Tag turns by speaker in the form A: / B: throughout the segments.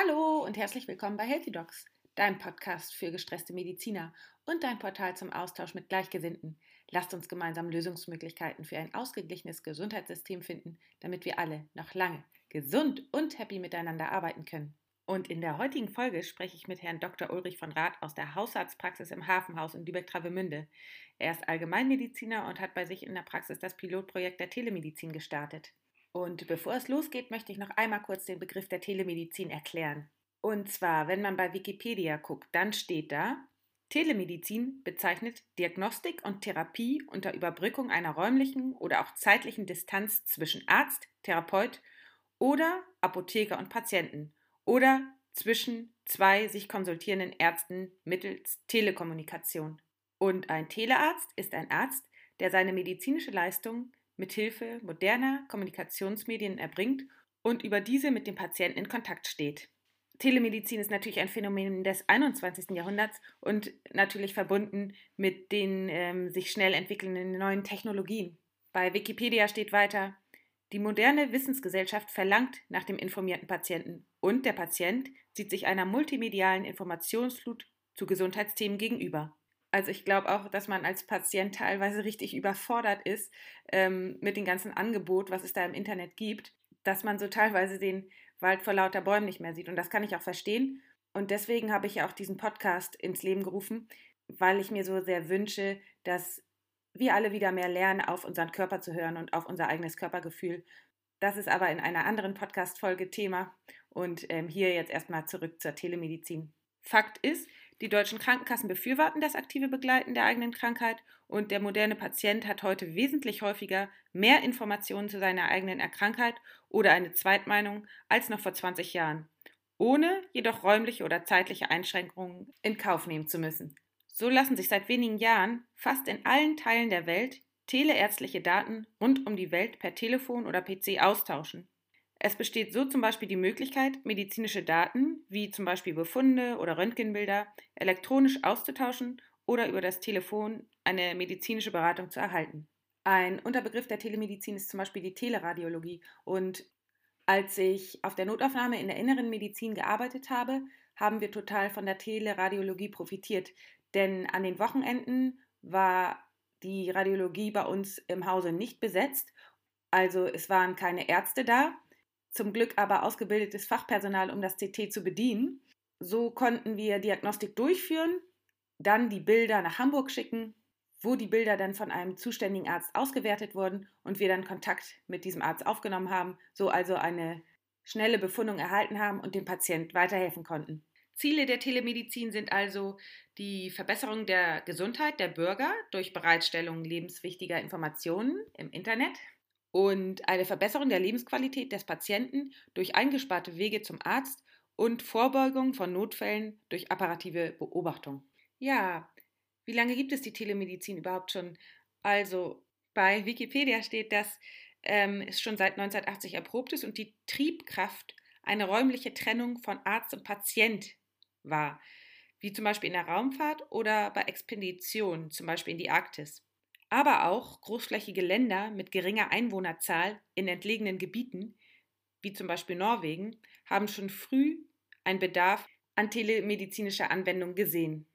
A: Hallo und herzlich willkommen bei Healthy Docs, dein Podcast für gestresste Mediziner und dein Portal zum Austausch mit Gleichgesinnten. Lasst uns gemeinsam Lösungsmöglichkeiten für ein ausgeglichenes Gesundheitssystem finden, damit wir alle noch lange gesund und happy miteinander arbeiten können. Und in der heutigen Folge spreche ich mit Herrn Dr. Ulrich von Rath aus der Hausarztpraxis im Hafenhaus in Lübeck-Travemünde. Er ist Allgemeinmediziner und hat bei sich in der Praxis das Pilotprojekt der Telemedizin gestartet. Und bevor es losgeht, möchte ich noch einmal kurz den Begriff der Telemedizin erklären. Und zwar, wenn man bei Wikipedia guckt, dann steht da, Telemedizin bezeichnet Diagnostik und Therapie unter Überbrückung einer räumlichen oder auch zeitlichen Distanz zwischen Arzt, Therapeut oder Apotheker und Patienten oder zwischen zwei sich konsultierenden Ärzten mittels Telekommunikation. Und ein Telearzt ist ein Arzt, der seine medizinische Leistung mit Hilfe moderner Kommunikationsmedien erbringt und über diese mit dem Patienten in Kontakt steht. Telemedizin ist natürlich ein Phänomen des 21. Jahrhunderts und natürlich verbunden mit den ähm, sich schnell entwickelnden neuen Technologien. Bei Wikipedia steht weiter, die moderne Wissensgesellschaft verlangt nach dem informierten Patienten und der Patient sieht sich einer multimedialen Informationsflut zu Gesundheitsthemen gegenüber. Also ich glaube auch, dass man als Patient teilweise richtig überfordert ist ähm, mit dem ganzen Angebot, was es da im Internet gibt, dass man so teilweise den Wald vor lauter Bäumen nicht mehr sieht. Und das kann ich auch verstehen. Und deswegen habe ich ja auch diesen Podcast ins Leben gerufen, weil ich mir so sehr wünsche, dass wir alle wieder mehr lernen, auf unseren Körper zu hören und auf unser eigenes Körpergefühl. Das ist aber in einer anderen Podcast-Folge Thema. Und ähm, hier jetzt erstmal zurück zur Telemedizin. Fakt ist, die deutschen Krankenkassen befürworten das aktive Begleiten der eigenen Krankheit und der moderne Patient hat heute wesentlich häufiger mehr Informationen zu seiner eigenen Erkrankheit oder eine Zweitmeinung als noch vor 20 Jahren, ohne jedoch räumliche oder zeitliche Einschränkungen in Kauf nehmen zu müssen. So lassen sich seit wenigen Jahren fast in allen Teilen der Welt teleärztliche Daten rund um die Welt per Telefon oder PC austauschen. Es besteht so zum Beispiel die Möglichkeit, medizinische Daten, wie zum Beispiel Befunde oder Röntgenbilder, elektronisch auszutauschen oder über das Telefon eine medizinische Beratung zu erhalten. Ein Unterbegriff der Telemedizin ist zum Beispiel die Teleradiologie. Und als ich auf der Notaufnahme in der inneren Medizin gearbeitet habe, haben wir total von der Teleradiologie profitiert. Denn an den Wochenenden war die Radiologie bei uns im Hause nicht besetzt. Also es waren keine Ärzte da, zum Glück aber ausgebildetes Fachpersonal, um das CT zu bedienen. So konnten wir Diagnostik durchführen, dann die Bilder nach Hamburg schicken, wo die Bilder dann von einem zuständigen Arzt ausgewertet wurden und wir dann Kontakt mit diesem Arzt aufgenommen haben, so also eine schnelle Befundung erhalten haben und dem Patient weiterhelfen konnten. Ziele der Telemedizin sind also die Verbesserung der Gesundheit der Bürger durch Bereitstellung lebenswichtiger Informationen im Internet, und eine Verbesserung der Lebensqualität des Patienten durch eingesparte Wege zum Arzt und Vorbeugung von Notfällen durch apparative Beobachtung. Ja, wie lange gibt es die Telemedizin überhaupt schon? Also bei Wikipedia steht, dass ähm, es schon seit 1980 erprobt ist und die Triebkraft eine räumliche Trennung von Arzt und Patient war, wie zum Beispiel in der Raumfahrt oder bei Expeditionen, zum Beispiel in die Arktis aber auch großflächige Länder mit geringer Einwohnerzahl in entlegenen Gebieten, wie zum Beispiel Norwegen, haben schon früh einen Bedarf an telemedizinischer Anwendung gesehen.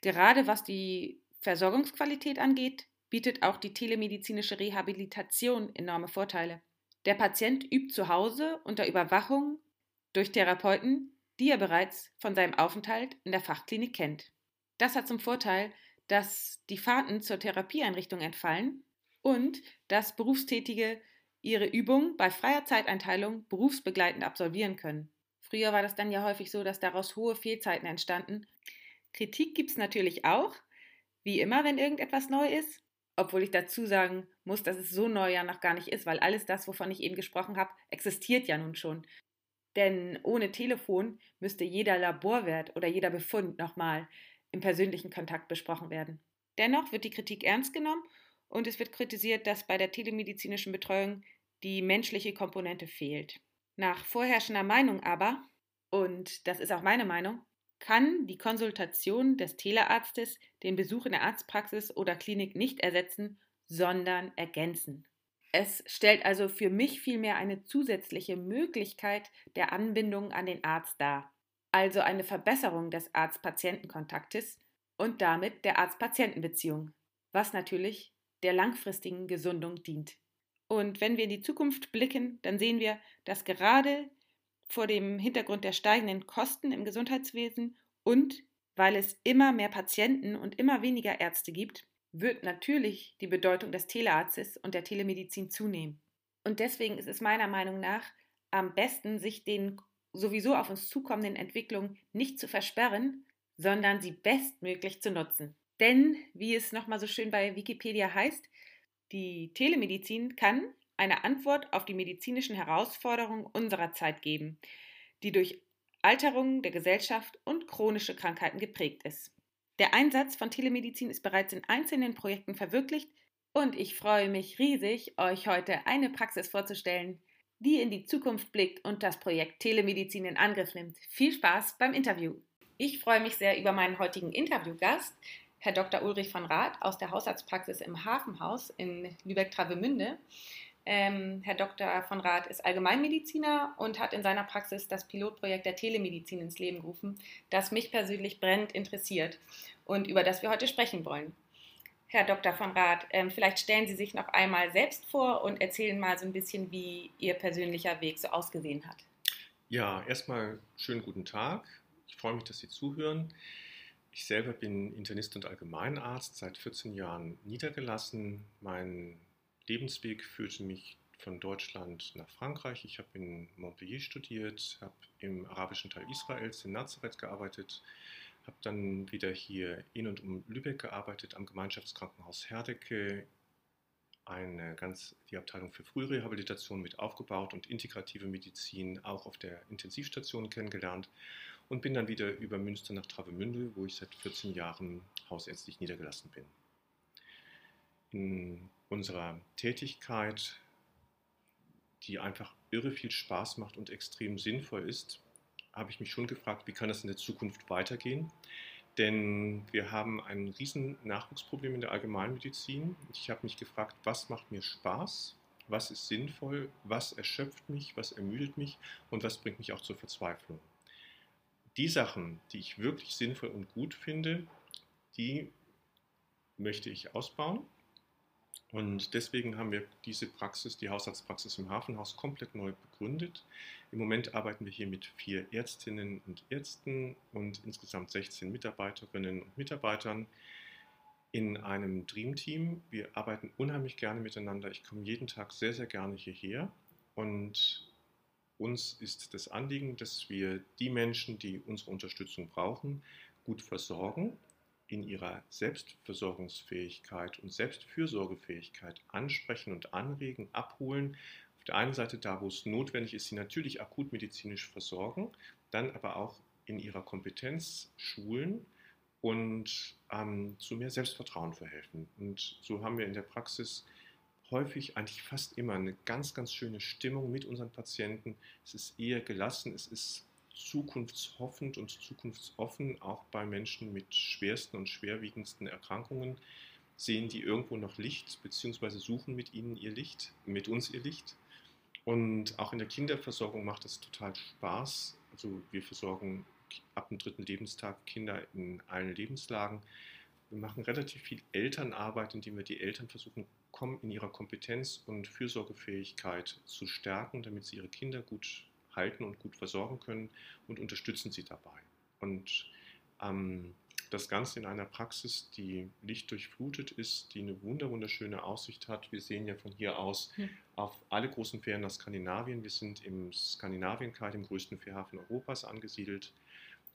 A: Gerade was die Versorgungsqualität angeht, bietet auch die telemedizinische Rehabilitation enorme Vorteile. Der Patient übt zu Hause unter Überwachung durch Therapeuten, die er bereits von seinem Aufenthalt in der Fachklinik kennt. Das hat zum Vorteil, dass die Fahrten zur Therapieeinrichtung entfallen und dass Berufstätige ihre Übung bei freier Zeiteinteilung berufsbegleitend absolvieren können. Früher war das dann ja häufig so, dass daraus hohe Fehlzeiten entstanden. Kritik gibt es natürlich auch, wie immer, wenn irgendetwas neu ist, obwohl ich dazu sagen muss, dass es so neu ja noch gar nicht ist, weil alles das, wovon ich eben gesprochen habe, existiert ja nun schon. Denn ohne Telefon müsste jeder Laborwert oder jeder Befund nochmal im persönlichen Kontakt besprochen werden. Dennoch wird die Kritik ernst genommen und es wird kritisiert, dass bei der telemedizinischen Betreuung die menschliche Komponente fehlt. Nach vorherrschender Meinung aber, und das ist auch meine Meinung, kann die Konsultation des Telearztes den Besuch in der Arztpraxis oder Klinik nicht ersetzen, sondern ergänzen. Es stellt also für mich vielmehr eine zusätzliche Möglichkeit der Anbindung an den Arzt dar, also eine Verbesserung des Arzt-Patienten-Kontaktes und damit der Arzt-Patienten-Beziehung, was natürlich der langfristigen Gesundung dient. Und wenn wir in die Zukunft blicken, dann sehen wir, dass gerade vor dem Hintergrund der steigenden Kosten im Gesundheitswesen und weil es immer mehr Patienten und immer weniger Ärzte gibt, wird natürlich die Bedeutung des Telearztes und der Telemedizin zunehmen. Und deswegen ist es meiner Meinung nach am besten, sich den sowieso auf uns zukommenden Entwicklungen nicht zu versperren, sondern sie bestmöglich zu nutzen. Denn, wie es nochmal so schön bei Wikipedia heißt, die Telemedizin kann eine Antwort auf die medizinischen Herausforderungen unserer Zeit geben, die durch Alterung der Gesellschaft und chronische Krankheiten geprägt ist. Der Einsatz von Telemedizin ist bereits in einzelnen Projekten verwirklicht und ich freue mich riesig, euch heute eine Praxis vorzustellen, die in die Zukunft blickt und das Projekt Telemedizin in Angriff nimmt. Viel Spaß beim Interview. Ich freue mich sehr über meinen heutigen Interviewgast, Herr Dr. Ulrich von Rath aus der Hausarztpraxis im Hafenhaus in Lübeck-Travemünde. Ähm, Herr Dr. von Rath ist Allgemeinmediziner und hat in seiner Praxis das Pilotprojekt der Telemedizin ins Leben gerufen, das mich persönlich brennend interessiert und über das wir heute sprechen wollen. Herr Dr. von Rath, ähm, vielleicht stellen Sie sich noch einmal selbst vor und erzählen mal so ein bisschen, wie Ihr persönlicher Weg so ausgesehen hat.
B: Ja, erstmal schönen guten Tag. Ich freue mich, dass Sie zuhören. Ich selber bin Internist und Allgemeinarzt, seit 14 Jahren niedergelassen. Mein Lebensweg führte mich von Deutschland nach Frankreich. Ich habe in Montpellier studiert, habe im arabischen Teil Israels in Nazareth gearbeitet, habe dann wieder hier in und um Lübeck gearbeitet, am Gemeinschaftskrankenhaus Herdecke, eine ganz, die Abteilung für Frührehabilitation mit aufgebaut und integrative Medizin auch auf der Intensivstation kennengelernt und bin dann wieder über Münster nach Travemünde, wo ich seit 14 Jahren hausärztlich niedergelassen bin. In unserer Tätigkeit, die einfach irre viel Spaß macht und extrem sinnvoll ist, habe ich mich schon gefragt, wie kann das in der Zukunft weitergehen? Denn wir haben ein riesen Nachwuchsproblem in der Allgemeinmedizin. Ich habe mich gefragt, was macht mir Spaß? Was ist sinnvoll? Was erschöpft mich? Was ermüdet mich? Und was bringt mich auch zur Verzweiflung? Die Sachen, die ich wirklich sinnvoll und gut finde, die möchte ich ausbauen und deswegen haben wir diese Praxis, die Hausarztpraxis im Hafenhaus, komplett neu begründet. Im Moment arbeiten wir hier mit vier Ärztinnen und Ärzten und insgesamt 16 Mitarbeiterinnen und Mitarbeitern in einem Dreamteam. Wir arbeiten unheimlich gerne miteinander. Ich komme jeden Tag sehr, sehr gerne hierher und uns ist das Anliegen, dass wir die Menschen, die unsere Unterstützung brauchen, gut versorgen in ihrer Selbstversorgungsfähigkeit und Selbstfürsorgefähigkeit ansprechen und anregen, abholen. Auf der einen Seite da, wo es notwendig ist, sie natürlich akutmedizinisch versorgen, dann aber auch in ihrer Kompetenz schulen und ähm, zu mehr Selbstvertrauen verhelfen. Und so haben wir in der Praxis häufig, eigentlich fast immer, eine ganz, ganz schöne Stimmung mit unseren Patienten. Es ist eher gelassen, es ist zukunftshoffend und zukunftsoffen, auch bei Menschen mit schwersten und schwerwiegendsten Erkrankungen. Sehen die irgendwo noch Licht, beziehungsweise suchen mit ihnen ihr Licht, mit uns ihr Licht. Und auch in der Kinderversorgung macht es total Spaß. Also wir versorgen ab dem dritten Lebenstag Kinder in allen Lebenslagen. Wir machen relativ viel Elternarbeit, indem wir die Eltern versuchen, in ihrer Kompetenz und Fürsorgefähigkeit zu stärken, damit sie ihre Kinder gut halten und gut versorgen können und unterstützen sie dabei. Und ähm, das Ganze in einer Praxis, die lichtdurchflutet ist, die eine wunderschöne Aussicht hat. Wir sehen ja von hier aus hm. auf alle großen Fähren nach Skandinavien. Wir sind im Skandinavien-Kai, dem größten Fährhafen Europas, angesiedelt.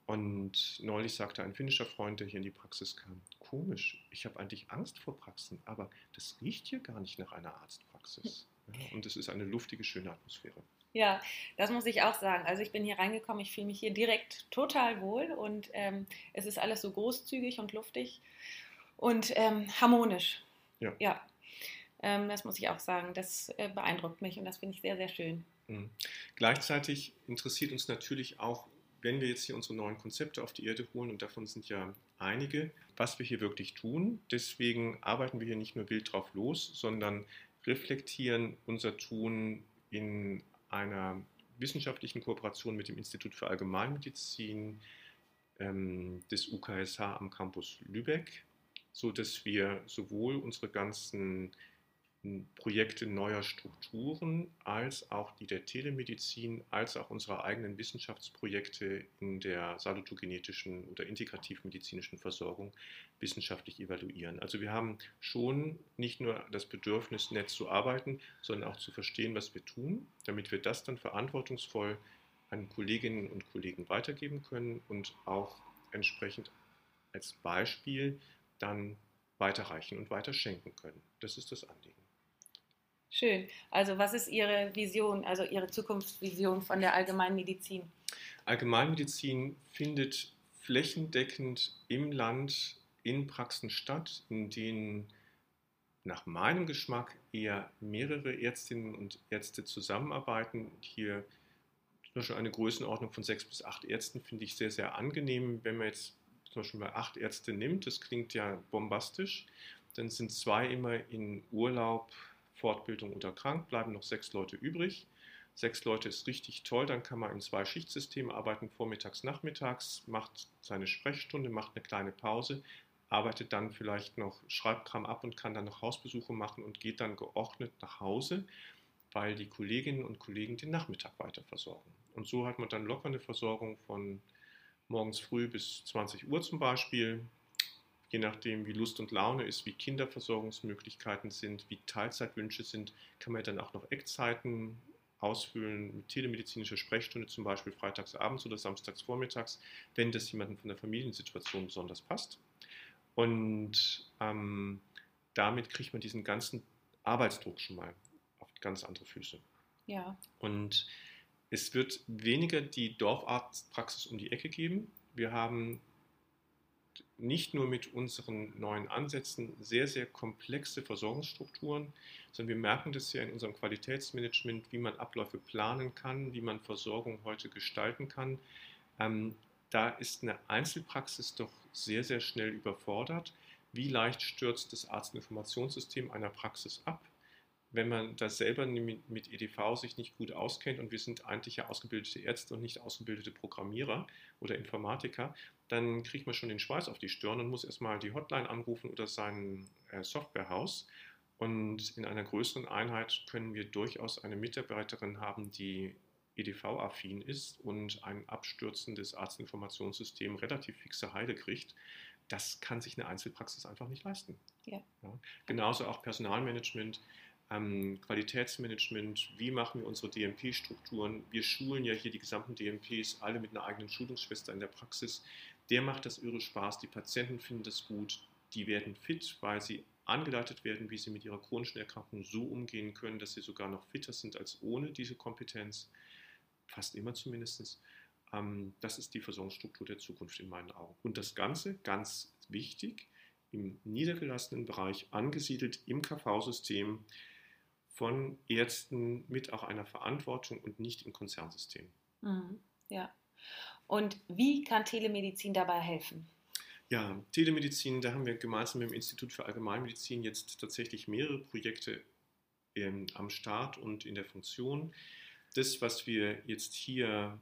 B: Und neulich sagte ein finnischer Freund, der hier in die Praxis kam, komisch, ich habe eigentlich Angst vor Praxen, aber das riecht hier gar nicht nach einer Arztpraxis. Ja, und es ist eine luftige, schöne Atmosphäre.
A: Ja, das muss ich auch sagen. Also ich bin hier reingekommen, ich fühle mich hier direkt total wohl und ähm, es ist alles so großzügig und luftig und ähm, harmonisch. Ja. ja. Ähm, das muss ich auch sagen. Das äh, beeindruckt mich und das finde ich sehr, sehr schön.
B: Mhm. Gleichzeitig interessiert uns natürlich auch, wenn wir jetzt hier unsere neuen Konzepte auf die Erde holen, und davon sind ja einige, was wir hier wirklich tun. Deswegen arbeiten wir hier nicht nur wild drauf los, sondern reflektieren unser Tun in einer wissenschaftlichen Kooperation mit dem Institut für Allgemeinmedizin ähm, des UKSH am Campus Lübeck, sodass wir sowohl unsere ganzen Projekte neuer Strukturen, als auch die der Telemedizin, als auch unsere eigenen Wissenschaftsprojekte in der salutogenetischen oder integrativmedizinischen Versorgung wissenschaftlich evaluieren. Also wir haben schon nicht nur das Bedürfnis, nett zu arbeiten, sondern auch zu verstehen, was wir tun, damit wir das dann verantwortungsvoll an Kolleginnen und Kollegen weitergeben können und auch entsprechend als Beispiel dann weiterreichen und weiterschenken können. Das ist das Anliegen.
A: Schön. Also was ist Ihre Vision, also Ihre Zukunftsvision von der Allgemeinmedizin?
B: Allgemeinmedizin findet flächendeckend im Land in Praxen statt, in denen nach meinem Geschmack eher mehrere Ärztinnen und Ärzte zusammenarbeiten. Hier zum Beispiel eine Größenordnung von sechs bis acht Ärzten finde ich sehr, sehr angenehm. Wenn man jetzt zum Beispiel mal acht Ärzte nimmt, das klingt ja bombastisch, dann sind zwei immer in Urlaub, Fortbildung oder krank, bleiben noch sechs Leute übrig. Sechs Leute ist richtig toll, dann kann man in zwei Schichtsystemen arbeiten, vormittags, nachmittags, macht seine Sprechstunde, macht eine kleine Pause, arbeitet dann vielleicht noch Schreibkram ab und kann dann noch Hausbesuche machen und geht dann geordnet nach Hause, weil die Kolleginnen und Kollegen den Nachmittag weiter versorgen. Und so hat man dann locker eine Versorgung von morgens früh bis 20 Uhr zum Beispiel, je nachdem, wie Lust und Laune ist, wie Kinderversorgungsmöglichkeiten sind, wie Teilzeitwünsche sind, kann man dann auch noch Eckzeiten ausfüllen mit telemedizinischer Sprechstunde, zum Beispiel freitags abends oder samstags vormittags, wenn das jemandem von der Familiensituation besonders passt. Und ähm, damit kriegt man diesen ganzen Arbeitsdruck schon mal auf ganz andere Füße.
A: Ja.
B: Und es wird weniger die Dorfarztpraxis um die Ecke geben. Wir haben nicht nur mit unseren neuen Ansätzen sehr, sehr komplexe Versorgungsstrukturen, sondern wir merken das ja in unserem Qualitätsmanagement, wie man Abläufe planen kann, wie man Versorgung heute gestalten kann. Ähm, da ist eine Einzelpraxis doch sehr, sehr schnell überfordert. Wie leicht stürzt das Arztinformationssystem einer Praxis ab? Wenn man da selber mit EDV sich nicht gut auskennt und wir sind eigentlich ja ausgebildete Ärzte und nicht ausgebildete Programmierer oder Informatiker, dann kriegt man schon den Schweiß auf die Stirn und muss erstmal die Hotline anrufen oder sein äh, Softwarehaus. Und in einer größeren Einheit können wir durchaus eine Mitarbeiterin haben, die EDV-affin ist und ein abstürzendes Arztinformationssystem relativ fixe Heile kriegt. Das kann sich eine Einzelpraxis einfach nicht leisten.
A: Ja.
B: Ja. Genauso auch Personalmanagement ähm, Qualitätsmanagement, wie machen wir unsere DMP-Strukturen. Wir schulen ja hier die gesamten DMPs, alle mit einer eigenen Schulungsschwester in der Praxis. Der macht das irre Spaß, die Patienten finden das gut, die werden fit, weil sie angeleitet werden, wie sie mit ihrer chronischen Erkrankung so umgehen können, dass sie sogar noch fitter sind als ohne diese Kompetenz, fast immer zumindest. Ähm, das ist die Versorgungsstruktur der Zukunft in meinen Augen. Und das Ganze, ganz wichtig, im niedergelassenen Bereich angesiedelt im KV-System von Ärzten mit auch einer Verantwortung und nicht im Konzernsystem.
A: Mhm, ja. Und wie kann Telemedizin dabei helfen?
B: Ja, Telemedizin, da haben wir gemeinsam mit dem Institut für Allgemeinmedizin jetzt tatsächlich mehrere Projekte ähm, am Start und in der Funktion. Das, was wir jetzt hier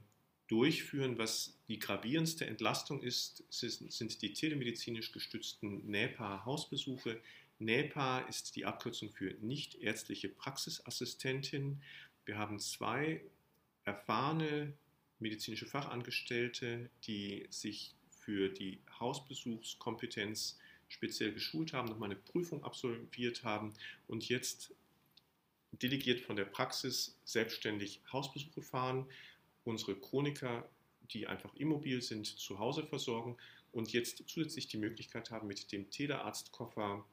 B: durchführen, was die gravierendste Entlastung ist, sind die telemedizinisch gestützten NEPA-Hausbesuche. NEPA ist die Abkürzung für nichtärztliche Praxisassistentin. Wir haben zwei erfahrene medizinische Fachangestellte, die sich für die Hausbesuchskompetenz speziell geschult haben, nochmal eine Prüfung absolviert haben und jetzt delegiert von der Praxis selbstständig Hausbesuche fahren, unsere Chroniker, die einfach immobil sind, zu Hause versorgen und jetzt zusätzlich die Möglichkeit haben, mit dem Telearztkoffer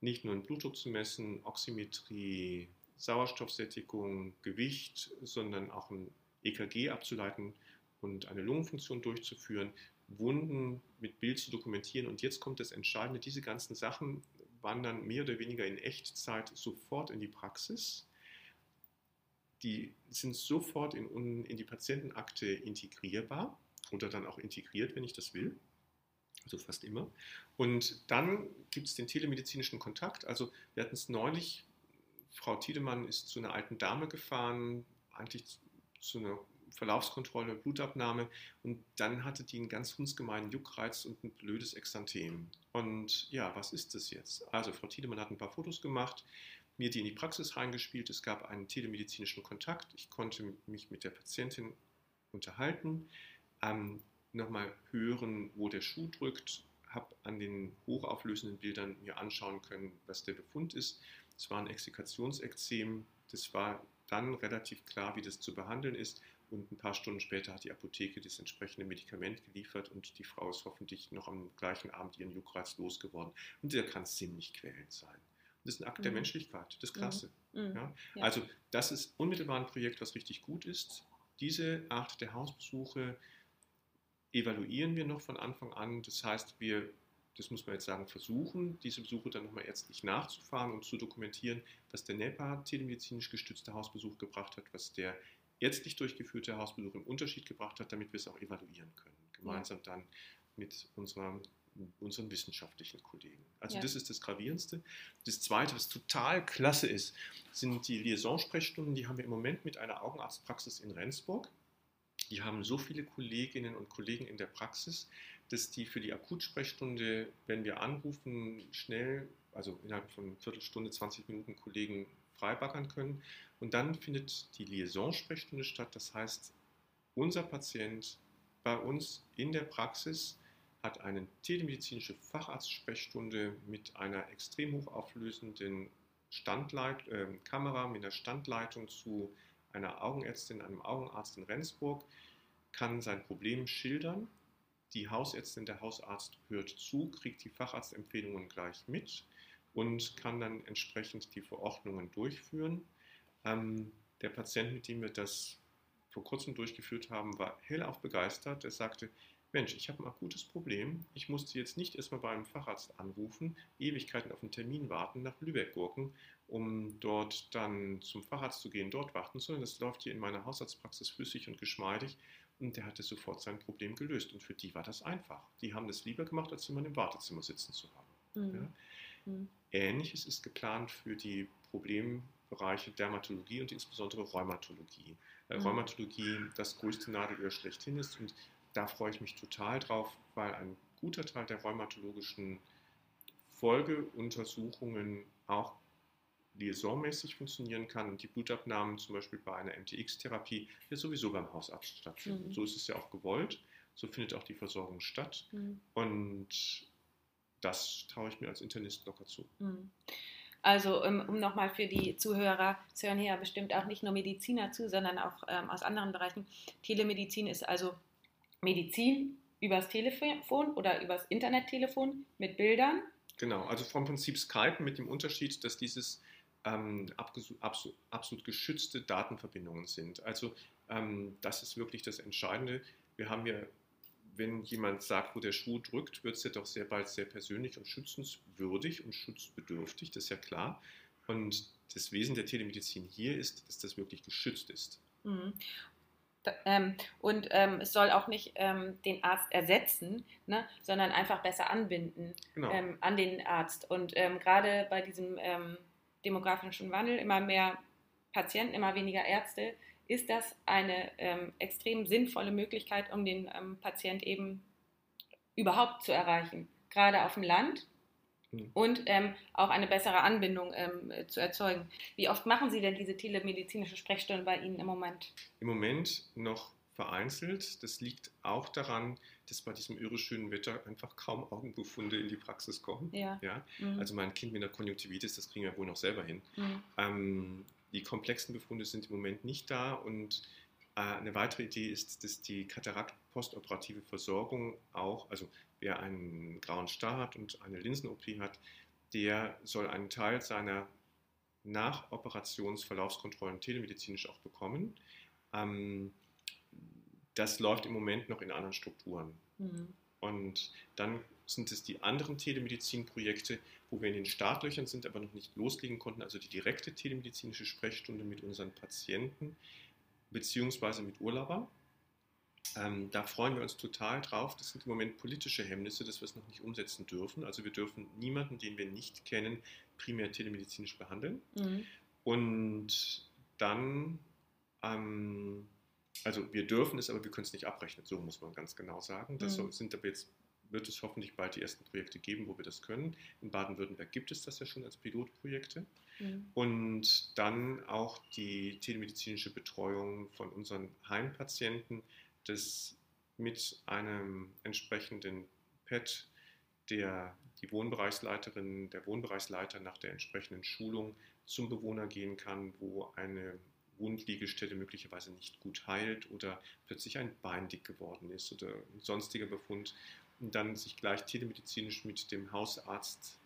B: nicht nur einen Blutdruck zu messen, Oximetrie, Sauerstoffsättigung, Gewicht, sondern auch ein EKG abzuleiten und eine Lungenfunktion durchzuführen, Wunden mit Bild zu dokumentieren. Und jetzt kommt das Entscheidende, diese ganzen Sachen wandern mehr oder weniger in Echtzeit sofort in die Praxis. Die sind sofort in, in die Patientenakte integrierbar oder dann auch integriert, wenn ich das will also fast immer. Und dann gibt es den telemedizinischen Kontakt. Also wir hatten es neulich, Frau Tiedemann ist zu einer alten Dame gefahren, eigentlich zu einer Verlaufskontrolle, Blutabnahme und dann hatte die einen ganz hundsgemeinen Juckreiz und ein blödes Exanthem. Und ja, was ist das jetzt? Also Frau Tiedemann hat ein paar Fotos gemacht, mir die in die Praxis reingespielt. Es gab einen telemedizinischen Kontakt. Ich konnte mich mit der Patientin unterhalten, ähm, nochmal hören, wo der Schuh drückt, habe an den hochauflösenden Bildern mir anschauen können, was der Befund ist. Es war ein Exzikationsekzem. Das war dann relativ klar, wie das zu behandeln ist. Und ein paar Stunden später hat die Apotheke das entsprechende Medikament geliefert und die Frau ist hoffentlich noch am gleichen Abend ihren Juckreiz losgeworden. Und der kann ziemlich quälend sein. Das ist ein Akt mhm. der Menschlichkeit, das ist mhm. klasse. Mhm. Ja? Ja. Also das ist unmittelbar ein Projekt, was richtig gut ist. Diese Art der Hausbesuche evaluieren wir noch von Anfang an. Das heißt, wir, das muss man jetzt sagen, versuchen, diese Besuche dann nochmal ärztlich nachzufahren und zu dokumentieren, was der NEPA telemedizinisch gestützte Hausbesuch gebracht hat, was der ärztlich durchgeführte Hausbesuch im Unterschied gebracht hat, damit wir es auch evaluieren können. Gemeinsam ja. dann mit unserer unseren wissenschaftlichen Kollegen. Also ja. das ist das Gravierendste. Das Zweite, was total klasse ist, sind die Liaison-Sprechstunden. Die haben wir im Moment mit einer Augenarztpraxis in Rendsburg. Die haben so viele Kolleginnen und Kollegen in der Praxis, dass die für die Akutsprechstunde, wenn wir anrufen, schnell, also innerhalb von Viertelstunde, 20 Minuten Kollegen freibaggern können. Und dann findet die Liaison-Sprechstunde statt. Das heißt, unser Patient bei uns in der Praxis hat eine telemedizinische Facharztsprechstunde mit einer extrem hochauflösenden Standleit äh, Kamera mit einer Standleitung zu einer Augenärztin, einem Augenarzt in Rendsburg, kann sein Problem schildern. Die Hausärztin, der Hausarzt hört zu, kriegt die Facharztempfehlungen gleich mit und kann dann entsprechend die Verordnungen durchführen. Ähm, der Patient, mit dem wir das vor kurzem durchgeführt haben, war hellauf begeistert. Er sagte, Mensch, ich habe ein akutes Problem. Ich musste jetzt nicht erstmal bei einem Facharzt anrufen, Ewigkeiten auf einen Termin warten, nach Lübeck gurken, um dort dann zum Facharzt zu gehen, dort warten, sondern das läuft hier in meiner Hausarztpraxis flüssig und geschmeidig. Und der hatte sofort sein Problem gelöst. Und für die war das einfach. Die haben das lieber gemacht, als immer im Wartezimmer sitzen zu haben. Mhm. Ja? Mhm. Ähnliches ist geplant für die Problembereiche Dermatologie und insbesondere Rheumatologie. Mhm. Rheumatologie das größte Nadelöhr schlechthin ist und da freue ich mich total drauf, weil ein guter Teil der rheumatologischen Folgeuntersuchungen auch liaisonmäßig funktionieren kann und die Blutabnahmen zum Beispiel bei einer MTX-Therapie ja sowieso beim Hausarzt stattfinden. Mhm. So ist es ja auch gewollt, so findet auch die Versorgung statt mhm. und das traue ich mir als Internist locker zu. Mhm.
A: Also um, um nochmal für die Zuhörer, es hören hier bestimmt auch nicht nur Mediziner zu, sondern auch ähm, aus anderen Bereichen. Telemedizin ist also Medizin übers Telefon oder übers Internettelefon mit Bildern.
B: Genau, also vom Prinzip Skype mit dem Unterschied, dass dieses ähm, absolut, absolut, geschützte Datenverbindungen sind. Also ähm, das ist wirklich das Entscheidende. Wir haben ja, wenn jemand sagt, wo der Schuh drückt, wird es ja doch sehr bald sehr persönlich und schützenswürdig und schutzbedürftig, das ist ja klar. Und das Wesen der Telemedizin hier ist, dass das wirklich geschützt ist.
A: Mhm. Ähm, und ähm, es soll auch nicht ähm, den Arzt ersetzen, ne, sondern einfach besser anbinden genau. Ähm, an den Arzt. Und ähm, gerade bei diesem ähm, demografischen Wandel, immer mehr Patienten, immer weniger Ärzte, ist das eine extrem sinnvolle Möglichkeit, um den Patient eben überhaupt zu erreichen. Gerade auf dem Land. Und ähm, auch eine bessere Anbindung ähm, zu erzeugen. Wie oft machen Sie denn diese telemedizinische Sprechstunde bei Ihnen im Moment?
B: Im Moment noch vereinzelt. Das liegt auch daran, dass bei diesem irre schönen Wetter einfach kaum Augenbefunde in die Praxis kommen. Ja. ja? Mhm. Also mein Kind mit einer Konjunktivitis, das kriegen wir wohl noch selber hin. Mhm. Ähm, die komplexen Befunde sind im Moment nicht da und eine weitere Idee ist, dass die Katarakt-postoperative Versorgung auch, also wer einen grauen Star hat und eine Linsen-OP hat, der soll einen Teil seiner Nachoperationsverlaufskontrollen telemedizinisch auch bekommen. Ähm, das läuft im Moment noch in anderen Strukturen. Mhm. Und dann sind es die anderen Telemedizinprojekte, wo wir in den Startlöchern sind, aber noch nicht loslegen konnten, also die direkte telemedizinische Sprechstunde mit unseren Patienten beziehungsweise mit Urlaubern. Ähm, da freuen wir uns total drauf. Das sind im Moment politische Hemmnisse, dass wir es noch nicht umsetzen dürfen. Also wir dürfen niemanden, den wir nicht kennen, primär telemedizinisch behandeln. Mhm. Und dann, ähm, also wir dürfen es, aber wir können es nicht abrechnen, so muss man ganz genau sagen. Das
A: Mhm.
B: sind aber jetzt wird es hoffentlich bald die ersten Projekte geben, wo wir das können. In Baden-Württemberg gibt es das ja schon als Pilotprojekte.
A: Mhm.
B: Und dann auch die telemedizinische Betreuung von unseren Heimpatienten, das mit einem entsprechenden PET, der die Wohnbereichsleiterin, der Wohnbereichsleiter nach der entsprechenden Schulung zum Bewohner gehen kann, wo eine Wundliegestelle möglicherweise nicht gut heilt oder plötzlich ein Bein dick geworden ist oder ein sonstiger Befund und dann sich gleich telemedizinisch mit dem Hausarzt,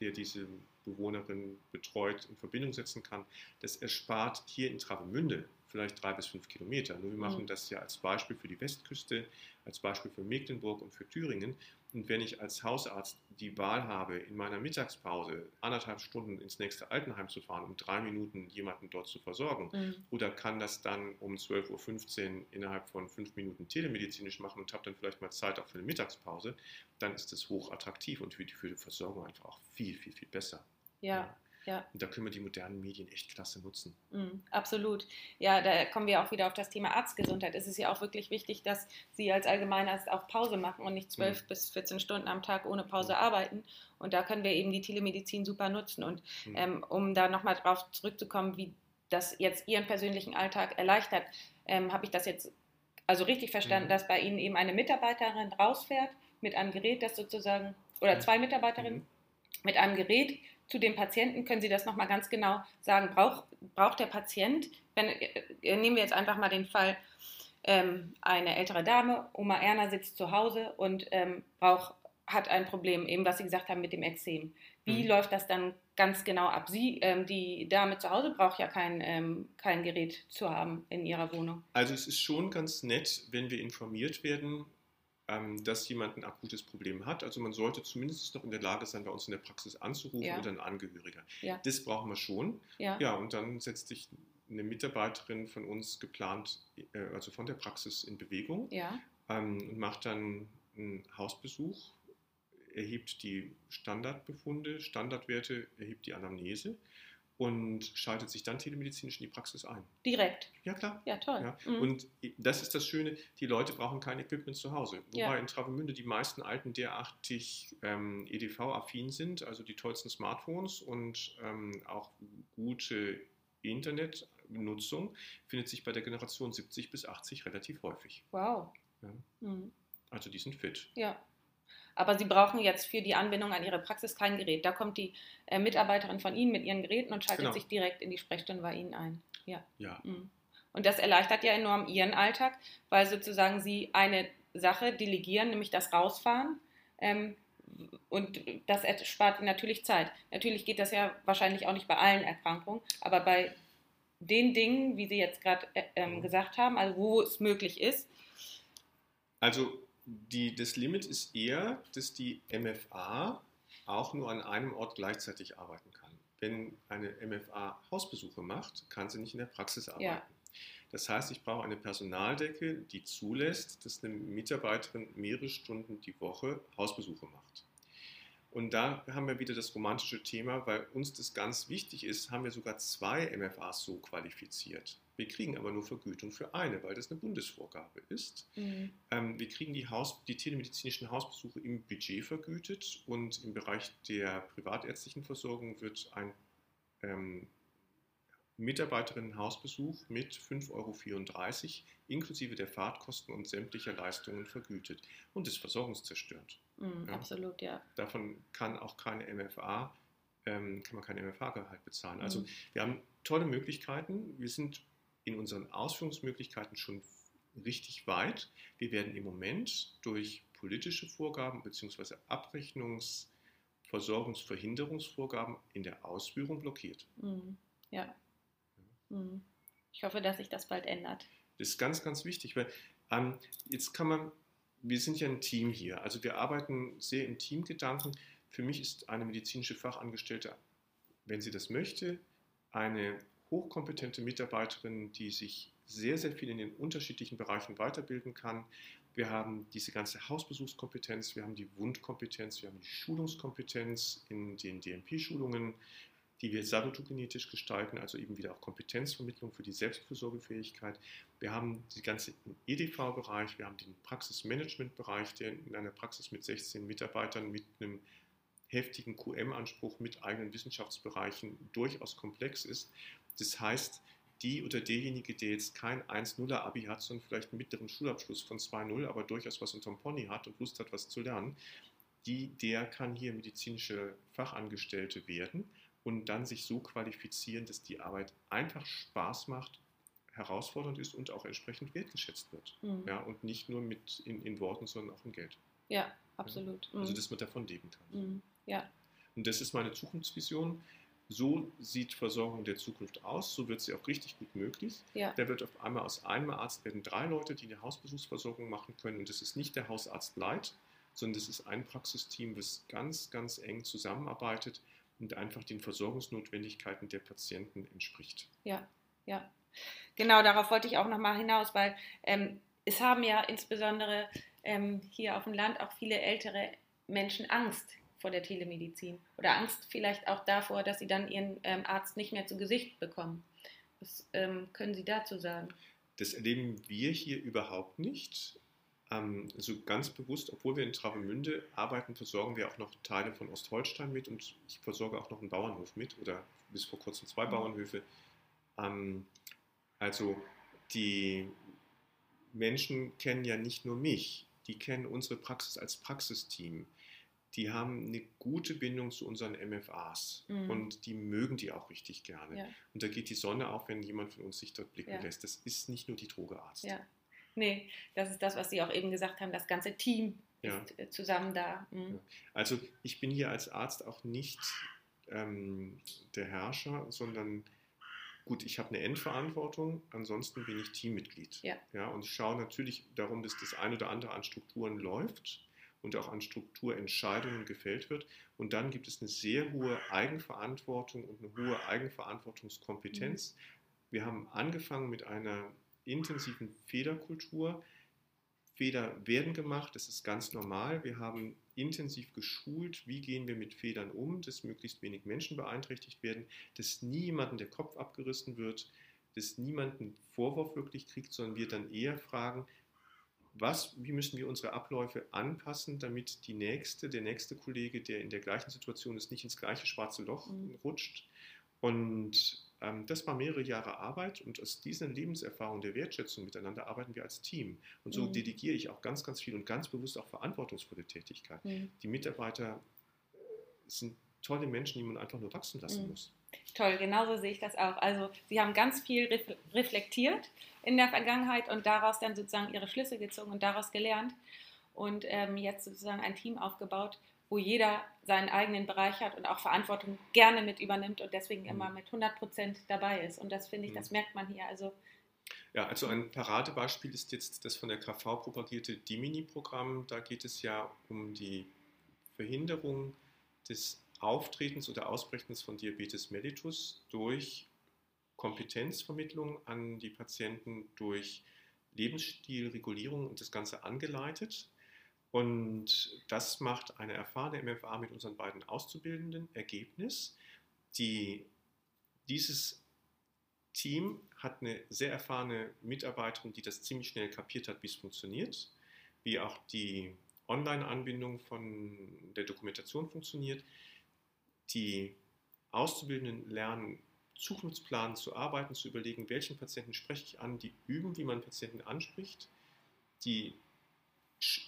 B: der diese Bewohnerin betreut, in Verbindung setzen kann. Das erspart hier in Travemünde vielleicht drei bis fünf Kilometer. Nur wir machen
A: Mhm.
B: das ja als Beispiel für die Westküste, als Beispiel für Mecklenburg und für Thüringen. Und wenn ich als Hausarzt die Wahl habe, in meiner Mittagspause anderthalb Stunden ins nächste Altenheim zu fahren, um drei Minuten jemanden dort zu versorgen,
A: Mhm.
B: oder kann das dann um 12.15 Uhr innerhalb von fünf Minuten telemedizinisch machen und habe dann vielleicht mal Zeit auch für eine Mittagspause, dann ist das hochattraktiv und für die, für die Versorgung einfach auch viel, viel, viel besser.
A: Ja, ja.
B: Und da können wir die modernen Medien echt klasse nutzen.
A: Mm, absolut. Ja, da kommen wir auch wieder auf das Thema Arztgesundheit. Es ist ja auch wirklich wichtig, dass Sie als Allgemeinarzt auch Pause machen und nicht zwölf
B: Mhm.
A: bis 14 Stunden am Tag ohne Pause
B: Mhm.
A: arbeiten. Und da können wir eben die Telemedizin super nutzen. Und
B: Mhm.
A: ähm, um da nochmal drauf zurückzukommen, wie das jetzt Ihren persönlichen Alltag erleichtert, ähm, habe ich das jetzt also richtig verstanden,
B: Mhm.
A: dass bei Ihnen eben eine Mitarbeiterin rausfährt mit einem Gerät, das sozusagen, oder zwei Mitarbeiterinnen
B: Mhm.
A: mit einem Gerät zu dem Patienten. Können Sie das nochmal ganz genau sagen? Braucht, braucht der Patient, wenn, äh, nehmen wir jetzt einfach mal den Fall, ähm, eine ältere Dame, Oma Erna sitzt zu Hause und ähm, braucht, hat ein Problem, eben was Sie gesagt haben mit dem Ekzem. Wie
B: Mhm.
A: läuft das dann ganz genau ab? Sie, ähm, die Dame zu Hause braucht ja kein, ähm, kein Gerät zu haben in ihrer Wohnung.
B: Also es ist schon ganz nett, wenn wir informiert werden, dass jemand ein akutes Problem hat. Also man sollte zumindest noch in der Lage sein, bei uns in der Praxis anzurufen
A: Ja.
B: oder ein Angehöriger.
A: Ja.
B: Das brauchen wir schon.
A: Ja.
B: Ja, und dann setzt sich eine Mitarbeiterin von uns geplant, äh, also von der Praxis in Bewegung
A: Ja.
B: ähm, und macht dann einen Hausbesuch, erhebt die Standardbefunde, Standardwerte, erhebt die Anamnese und schaltet sich dann telemedizinisch in die Praxis ein.
A: Direkt.
B: Ja, klar.
A: Ja, toll.
B: Ja.
A: Mhm.
B: Und das ist das Schöne, die Leute brauchen kein Equipment zu Hause. Wobei
A: Ja.
B: in Travemünde die meisten Alten derartig ähm, EDV-affin sind, also die tollsten Smartphones und ähm, auch gute Internetnutzung findet sich bei der Generation 70 bis 80 relativ häufig.
A: wow.
B: Ja.
A: Mhm.
B: Also die sind fit.
A: Ja. Aber Sie brauchen jetzt für die Anbindung an Ihre Praxis kein Gerät. Da kommt die äh, Mitarbeiterin von Ihnen mit ihren Geräten und schaltet
B: Genau.
A: sich direkt in die Sprechstunde bei Ihnen ein. Ja.
B: Ja.
A: Mhm. Und das erleichtert ja enorm Ihren Alltag, weil sozusagen Sie eine Sache delegieren, nämlich das Rausfahren. Ähm, und das Ihnen natürlich Zeit. Natürlich geht das ja wahrscheinlich auch nicht bei allen Erkrankungen, aber bei den Dingen, wie Sie jetzt gerade äh, ähm,
B: Mhm.
A: gesagt haben, also wo es möglich ist,
B: Also die, das Limit ist eher, dass die MFA auch nur an einem Ort gleichzeitig arbeiten kann. Wenn eine MFA Hausbesuche macht, kann sie nicht in der Praxis arbeiten.
A: Ja.
B: Das heißt, ich brauche eine Personaldecke, die zulässt, dass eine Mitarbeiterin mehrere Stunden die Woche Hausbesuche macht. Und da haben wir wieder das romantische Thema, weil uns das ganz wichtig ist, haben wir sogar zwei MFAs so qualifiziert. Wir kriegen aber nur Vergütung für eine, weil das eine Bundesvorgabe ist.
A: Mhm.
B: Ähm, wir kriegen die, Haus, die telemedizinischen Hausbesuche im Budget vergütet und im Bereich der privatärztlichen Versorgung wird ein ähm, Mitarbeiterinnen-Hausbesuch mit 5,34 Euro inklusive der Fahrtkosten und sämtlicher Leistungen vergütet und ist versorgungszerstörend.
A: Mhm,
B: Ja.
A: Absolut, ja.
B: Davon kann auch keine MFA, ähm, kann man kein MFA-Gehalt bezahlen. Also
A: Mhm.
B: wir haben tolle Möglichkeiten. Wir sind in unseren Ausführungsmöglichkeiten schon richtig weit. Wir werden im Moment durch politische Vorgaben bzw. Abrechnungs-, Versorgungsverhinderungsvorgaben in der Ausführung blockiert.
A: Mhm. Ja. Mhm. Ich hoffe, dass sich das bald ändert.
B: Das ist ganz, ganz wichtig, weil ähm, jetzt kann man, wir sind ja ein Team hier, also wir arbeiten sehr im Teamgedanken. Für mich ist eine medizinische Fachangestellte, wenn sie das möchte, eine hochkompetente Mitarbeiterin, die sich sehr, sehr viel in den unterschiedlichen Bereichen weiterbilden kann. Wir haben diese ganze Hausbesuchskompetenz, wir haben die Wundkompetenz, wir haben die Schulungskompetenz in den DMP-Schulungen. die wir salutogenetisch gestalten, also eben wieder auch Kompetenzvermittlung für die Selbstfürsorgefähigkeit. Wir haben die ganze EDV-Bereich, wir haben den Praxismanagement-Bereich, der in einer Praxis mit 16 Mitarbeitern mit einem heftigen QM-Anspruch mit eigenen Wissenschaftsbereichen durchaus komplex ist. Das heißt, die oder derjenige, der jetzt kein 1-0er Abi hat, sondern vielleicht einen mittleren Schulabschluss von 2-0, aber durchaus was unterm Pony hat und Lust hat, was zu lernen, die, der kann hier medizinische Fachangestellte werden und dann sich so qualifizieren, dass die Arbeit einfach Spaß macht, herausfordernd ist und auch entsprechend wertgeschätzt wird. Mhm. Ja, und nicht nur mit in, in, Worten, sondern auch in Geld.
A: Ja, absolut.
B: Ja, also, mhm. dass man davon leben kann.
A: Mhm. Ja.
B: Und das ist meine Zukunftsvision. So sieht Versorgung der Zukunft aus, so wird sie auch richtig gut möglich. Ja. Da wird auf einmal aus einem Arzt werden drei Leute, die eine Hausbesuchsversorgung machen können. Und das ist nicht der Hausarzt Leid, sondern das ist ein Praxisteam, das ganz, ganz eng zusammenarbeitet und einfach den Versorgungsnotwendigkeiten der Patienten entspricht.
A: Ja, ja. Genau, darauf wollte ich auch nochmal hinaus, weil ähm, es haben ja insbesondere ähm, hier auf dem Land auch viele ältere Menschen Angst vor der Telemedizin oder Angst vielleicht auch davor, dass sie dann ihren ähm, Arzt nicht mehr zu Gesicht bekommen. Was ähm, können Sie dazu sagen?
B: Das erleben wir hier überhaupt nicht. Ähm, also ganz bewusst, obwohl wir in Travemünde arbeiten, versorgen wir auch noch Teile von Ostholstein mit und ich versorge auch noch einen Bauernhof mit oder bis vor kurzem zwei mhm. Bauernhöfe. Ähm, also die Menschen kennen ja nicht nur mich, die kennen unsere Praxis als Praxisteam. Die haben eine gute Bindung zu unseren MFAs mhm. und die mögen die auch richtig gerne. Ja. Und da geht die Sonne auf, wenn jemand von uns sich dort blicken ja. lässt. Das ist nicht nur die Drogearzt.
A: Ja. Nee, das ist das, was Sie auch eben gesagt haben, das ganze Team ja. ist äh, zusammen da. Mhm.
B: Also ich bin hier als Arzt auch nicht ähm, der Herrscher, sondern gut, ich habe eine Endverantwortung, ansonsten bin ich Teammitglied. Ja. Ja, und ich schaue natürlich darum, dass das ein oder andere an Strukturen läuft und auch an Strukturentscheidungen gefällt wird. Und dann gibt es eine sehr hohe Eigenverantwortung und eine hohe Eigenverantwortungskompetenz. Mhm. Wir haben angefangen mit einer intensiven Federkultur. Feder werden gemacht, das ist ganz normal. Wir haben intensiv geschult, wie gehen wir mit Federn um, dass möglichst wenig Menschen beeinträchtigt werden, dass niemandem der Kopf abgerissen wird, dass niemand einen Vorwurf wirklich kriegt, sondern wir dann eher fragen, was, wie müssen wir unsere Abläufe anpassen, damit die nächste, der nächste Kollege, der in der gleichen Situation ist, nicht ins gleiche schwarze Loch mhm. rutscht. Und ähm, das war mehrere Jahre Arbeit und aus diesen Lebenserfahrungen der Wertschätzung miteinander arbeiten wir als Team. Und so mhm. delegiere ich auch ganz, ganz viel und ganz bewusst auch verantwortungsvolle Tätigkeit. Mhm. Die Mitarbeiter sind tolle Menschen, die man einfach nur wachsen lassen mhm. muss.
A: Toll, genauso sehe ich das auch. Also Sie haben ganz viel reflektiert in der Vergangenheit und daraus dann sozusagen Ihre Schlüsse gezogen und daraus gelernt und ähm, jetzt sozusagen ein Team aufgebaut, wo jeder seinen eigenen Bereich hat und auch Verantwortung gerne mit übernimmt und deswegen mhm. immer mit 100 Prozent dabei ist. Und das finde ich, das mhm. merkt man hier. Also
B: ja, also ein Paradebeispiel ist jetzt das von der KV propagierte Dimini-Programm. Da geht es ja um die Verhinderung des Auftretens oder Ausbrechens von Diabetes mellitus durch Kompetenzvermittlung an die Patienten, durch Lebensstilregulierung und das Ganze angeleitet. Und das macht eine erfahrene MFA mit unseren beiden Auszubildenden. Ergebnis, die, dieses Team hat eine sehr erfahrene Mitarbeiterin, die das ziemlich schnell kapiert hat, wie es funktioniert, wie auch die Online-Anbindung von der Dokumentation funktioniert. Die Auszubildenden lernen, Zukunftsplan zu arbeiten, zu überlegen, welchen Patienten spreche ich an, die üben, wie man Patienten anspricht, die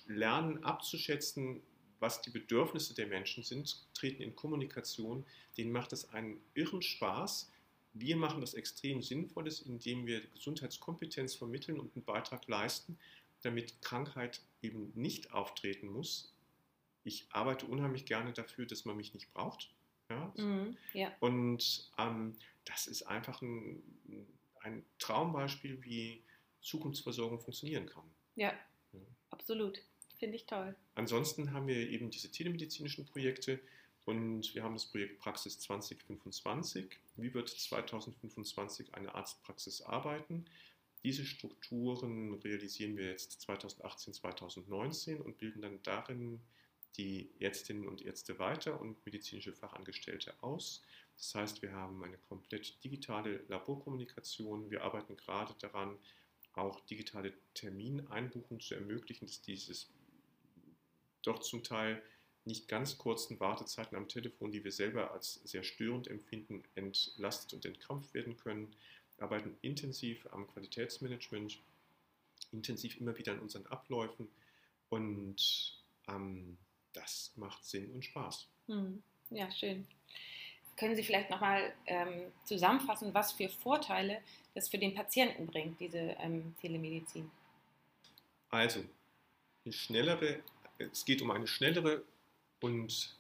B: lernen abzuschätzen, was die Bedürfnisse der Menschen sind, treten in Kommunikation, denen macht es einen irren Spaß. Wir machen das extrem Sinnvolles, indem wir Gesundheitskompetenz vermitteln und einen Beitrag leisten, damit Krankheit eben nicht auftreten muss. Ich arbeite unheimlich gerne dafür, dass man mich nicht braucht. Ja? Mhm, ja. Und ähm, das ist einfach ein, ein Traumbeispiel, wie Zukunftsversorgung funktionieren kann.
A: Ja, absolut. Finde ich toll.
B: Ansonsten haben wir eben diese telemedizinischen Projekte und wir haben das Projekt Praxis 2025. Wie wird 2025 eine Arztpraxis arbeiten? Diese Strukturen realisieren wir jetzt 2018, 2019 und bilden dann darin die Ärztinnen und Ärzte weiter und medizinische Fachangestellte aus. Das heißt, wir haben eine komplett digitale Laborkommunikation. Wir arbeiten gerade daran, auch digitale Termineinbuchungen zu ermöglichen, dass dieses doch zum Teil nicht ganz kurzen Wartezeiten am Telefon, die wir selber als sehr störend empfinden, entlastet und entkrampft werden können. Wir arbeiten intensiv am Qualitätsmanagement, intensiv immer wieder an unseren Abläufen und ähm, das macht Sinn und Spaß.
A: Hm. Ja, schön. Können Sie vielleicht nochmal ähm, zusammenfassen, was für Vorteile das für den Patienten bringt, diese ähm, Telemedizin?
B: Also, eine schnellere, es geht um eine schnellere und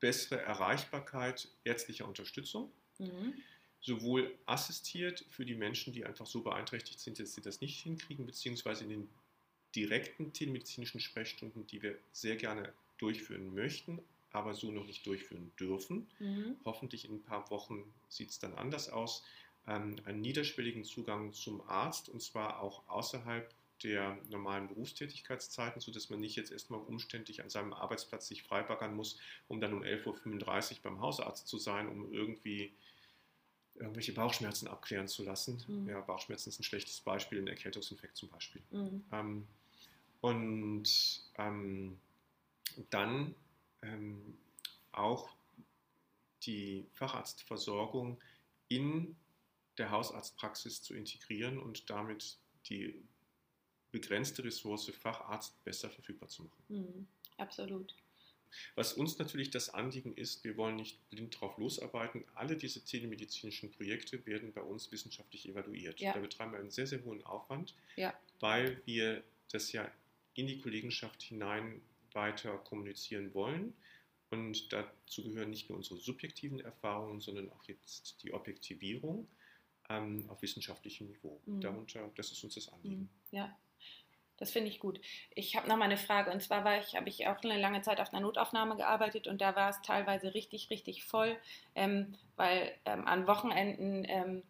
B: bessere Erreichbarkeit ärztlicher Unterstützung. Mhm. Sowohl assistiert für die Menschen, die einfach so beeinträchtigt sind, dass sie das nicht hinkriegen, beziehungsweise in den direkten telemedizinischen Sprechstunden, die wir sehr gerne durchführen möchten, aber so noch nicht durchführen dürfen. Mhm. Hoffentlich in ein paar Wochen sieht es dann anders aus. Ähm, einen niederschwelligen Zugang zum Arzt und zwar auch außerhalb der normalen Berufstätigkeitszeiten, sodass man nicht jetzt erstmal umständlich an seinem Arbeitsplatz sich freibaggern muss, um dann um 11.35 Uhr beim Hausarzt zu sein, um irgendwie irgendwelche Bauchschmerzen abklären zu lassen. Mhm. Ja, Bauchschmerzen ist ein schlechtes Beispiel, ein Erkältungsinfekt zum Beispiel. Mhm. Ähm, und ähm, dann ähm, auch die Facharztversorgung in der Hausarztpraxis zu integrieren und damit die begrenzte Ressource Facharzt besser verfügbar zu machen.
A: Mhm, absolut.
B: Was uns natürlich das Anliegen ist, wir wollen nicht blind drauf losarbeiten. Alle diese telemedizinischen Projekte werden bei uns wissenschaftlich evaluiert. Ja. Da betreiben wir einen sehr, sehr hohen Aufwand, ja. weil wir das ja in die Kollegenschaft hinein weiter kommunizieren wollen. Und dazu gehören nicht nur unsere subjektiven Erfahrungen, sondern auch jetzt die Objektivierung ähm, auf wissenschaftlichem Niveau. Mhm. Darunter, das ist uns das Anliegen. Mhm.
A: Ja, das finde ich gut. Ich habe noch mal eine Frage und zwar war ich, habe ich auch eine lange Zeit auf einer Notaufnahme gearbeitet und da war es teilweise richtig, richtig voll, ähm, weil ähm, an Wochenenden ähm,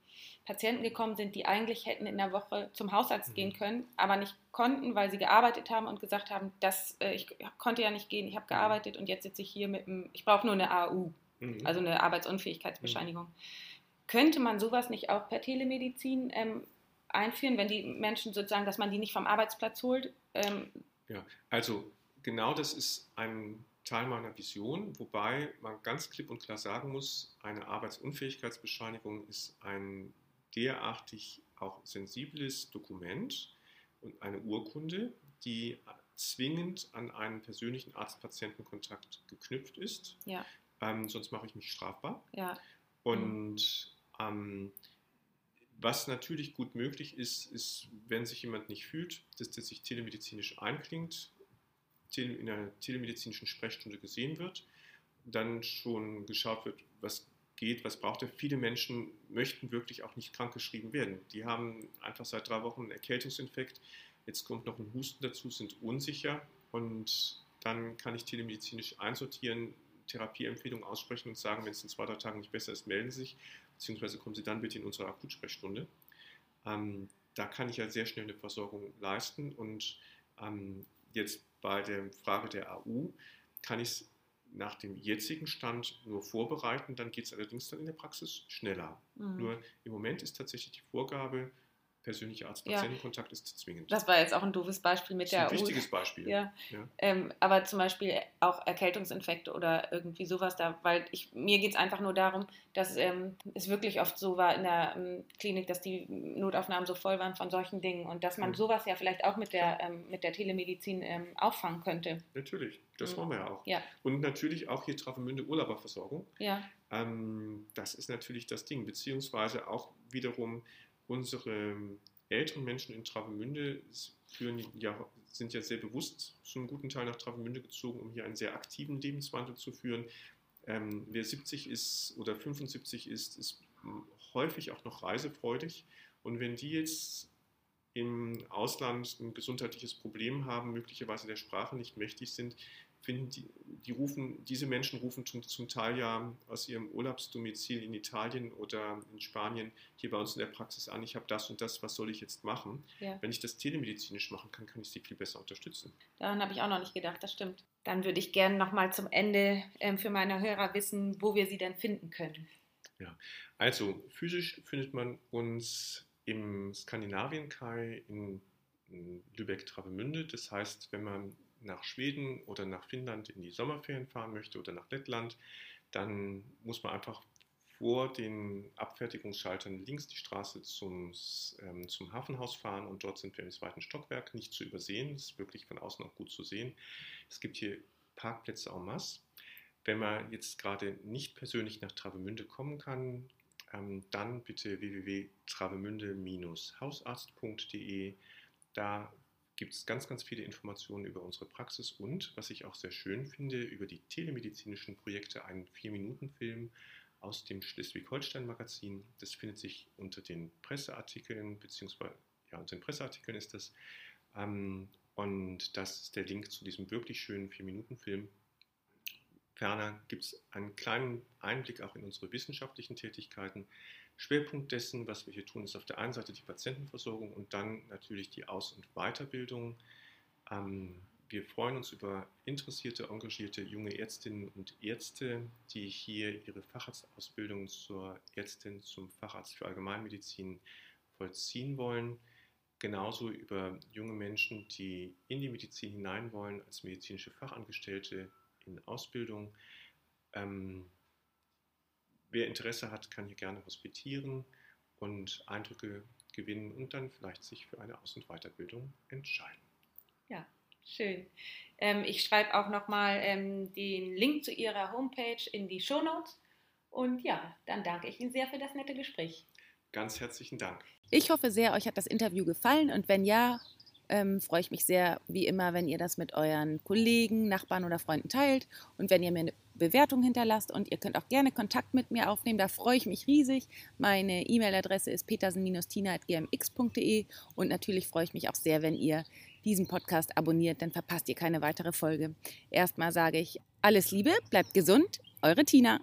A: Patienten gekommen sind, die eigentlich hätten in der Woche zum Hausarzt mhm. gehen können, aber nicht konnten, weil sie gearbeitet haben und gesagt haben, dass äh, ich konnte ja nicht gehen, ich habe mhm. gearbeitet und jetzt sitze ich hier mit einem, ich brauche nur eine AU, mhm. also eine Arbeitsunfähigkeitsbescheinigung. Mhm. Könnte man sowas nicht auch per Telemedizin ähm, einführen, wenn die Menschen sozusagen, dass man die nicht vom Arbeitsplatz holt?
B: Ähm ja, also genau das ist ein Teil meiner Vision, wobei man ganz klipp und klar sagen muss, eine Arbeitsunfähigkeitsbescheinigung ist ein derartig auch sensibles Dokument und eine Urkunde, die zwingend an einen persönlichen Arzt-Patienten-Kontakt geknüpft ist. Ja. Ähm, sonst mache ich mich strafbar. Ja. Und ähm, was natürlich gut möglich ist, ist, wenn sich jemand nicht fühlt, dass der sich telemedizinisch einklingt, in einer telemedizinischen Sprechstunde gesehen wird, dann schon geschaut wird, was geht, was braucht er. Viele Menschen möchten wirklich auch nicht krankgeschrieben werden. Die haben einfach seit drei Wochen einen Erkältungsinfekt, jetzt kommt noch ein Husten dazu, sind unsicher und dann kann ich telemedizinisch einsortieren, Therapieempfehlungen aussprechen und sagen, wenn es in zwei, drei Tagen nicht besser ist, melden Sie sich beziehungsweise kommen Sie dann bitte in unsere Akutsprechstunde. Ähm, da kann ich ja sehr schnell eine Versorgung leisten und ähm, jetzt bei der Frage der AU kann ich es nach dem jetzigen Stand nur vorbereiten, dann geht es allerdings dann in der Praxis schneller. Mhm. Nur im Moment ist tatsächlich die Vorgabe, persönlicher Arzt-Patienten-Kontakt ist zwingend.
A: Das war jetzt auch ein doofes Beispiel mit der.
B: Das ist ein wichtiges Beispiel.
A: Ja. ja. Ähm, aber zum Beispiel auch Erkältungsinfekte oder irgendwie sowas da, weil ich, mir geht es einfach nur darum, dass ähm, es wirklich oft so war in der ähm, Klinik, dass die Notaufnahmen so voll waren von solchen Dingen und dass man mhm. sowas ja vielleicht auch mit der, ähm, mit der Telemedizin ähm, auffangen könnte.
B: Natürlich, das mhm. wollen wir ja auch. Ja. Und natürlich auch hier Travemünde Urlauberversorgung. Ja. Ähm, das ist natürlich das Ding, beziehungsweise auch wiederum unsere älteren Menschen in Travemünde führen ja, sind ja sehr bewusst zum guten Teil nach Travemünde gezogen, um hier einen sehr aktiven Lebenswandel zu führen. Ähm, wer 70 ist oder 75 ist, ist häufig auch noch reisefreudig. Und wenn die jetzt im Ausland ein gesundheitliches Problem haben, möglicherweise der Sprache nicht mächtig sind, finden die, die rufen, diese Menschen rufen zum, zum, Teil ja aus ihrem Urlaubsdomizil in Italien oder in Spanien hier bei uns in der Praxis an, ich habe das und das, was soll ich jetzt machen? Ja. Wenn ich das telemedizinisch machen kann, kann ich sie viel besser unterstützen.
A: Daran habe ich auch noch nicht gedacht, das stimmt. Dann würde ich gerne nochmal zum Ende äh, für meine Hörer wissen, wo wir sie denn finden können.
B: Ja, also physisch findet man uns im Skandinavien-Kai in Lübeck-Travemünde. Das heißt, wenn man nach Schweden oder nach Finnland in die Sommerferien fahren möchte oder nach Lettland, dann muss man einfach vor den Abfertigungsschaltern links die Straße zum, ähm, zum Hafenhaus fahren und dort sind wir im zweiten Stockwerk, nicht zu übersehen, ist wirklich von außen auch gut zu sehen. Es gibt hier Parkplätze en masse. Wenn man jetzt gerade nicht persönlich nach Travemünde kommen kann, ähm, dann bitte www.travemünde-hausarzt.de. Da gibt es ganz, ganz viele Informationen über unsere Praxis und, was ich auch sehr schön finde, über die telemedizinischen Projekte, einen 4-Minuten-Film aus dem Schleswig-Holstein-Magazin. Das findet sich unter den Presseartikeln, beziehungsweise, ja, unter den Presseartikeln ist das. Ähm, und das ist der Link zu diesem wirklich schönen 4-Minuten-Film. Ferner gibt es einen kleinen Einblick auch in unsere wissenschaftlichen Tätigkeiten. Schwerpunkt dessen, was wir hier tun, ist auf der einen Seite die Patientenversorgung und dann natürlich die Aus- und Weiterbildung. Ähm, wir freuen uns über interessierte, engagierte junge Ärztinnen und Ärzte, die hier ihre Facharztausbildung zur Ärztin, zum Facharzt für Allgemeinmedizin vollziehen wollen. Genauso über junge Menschen, die in die Medizin hinein wollen als medizinische Fachangestellte in Ausbildung. Ähm, wer Interesse hat, kann hier gerne hospitieren und Eindrücke gewinnen und dann vielleicht sich für eine Aus- und Weiterbildung entscheiden.
A: Ja, schön. Ähm, ich schreibe auch nochmal ähm, den Link zu Ihrer Homepage in die Show Notes. Und ja, dann danke ich Ihnen sehr für das nette Gespräch.
B: Ganz herzlichen Dank.
A: Ich hoffe sehr, euch hat das Interview gefallen und wenn ja, ähm, freue ich mich sehr, wie immer, wenn ihr das mit euren Kollegen, Nachbarn oder Freunden teilt und wenn ihr mir eine Bewertung hinterlasst und ihr könnt auch gerne Kontakt mit mir aufnehmen, da freue ich mich riesig. Meine E-Mail-Adresse ist petersen-tina.gmx.de und natürlich freue ich mich auch sehr, wenn ihr diesen Podcast abonniert, dann verpasst ihr keine weitere Folge. Erstmal sage ich alles Liebe, bleibt gesund, eure Tina.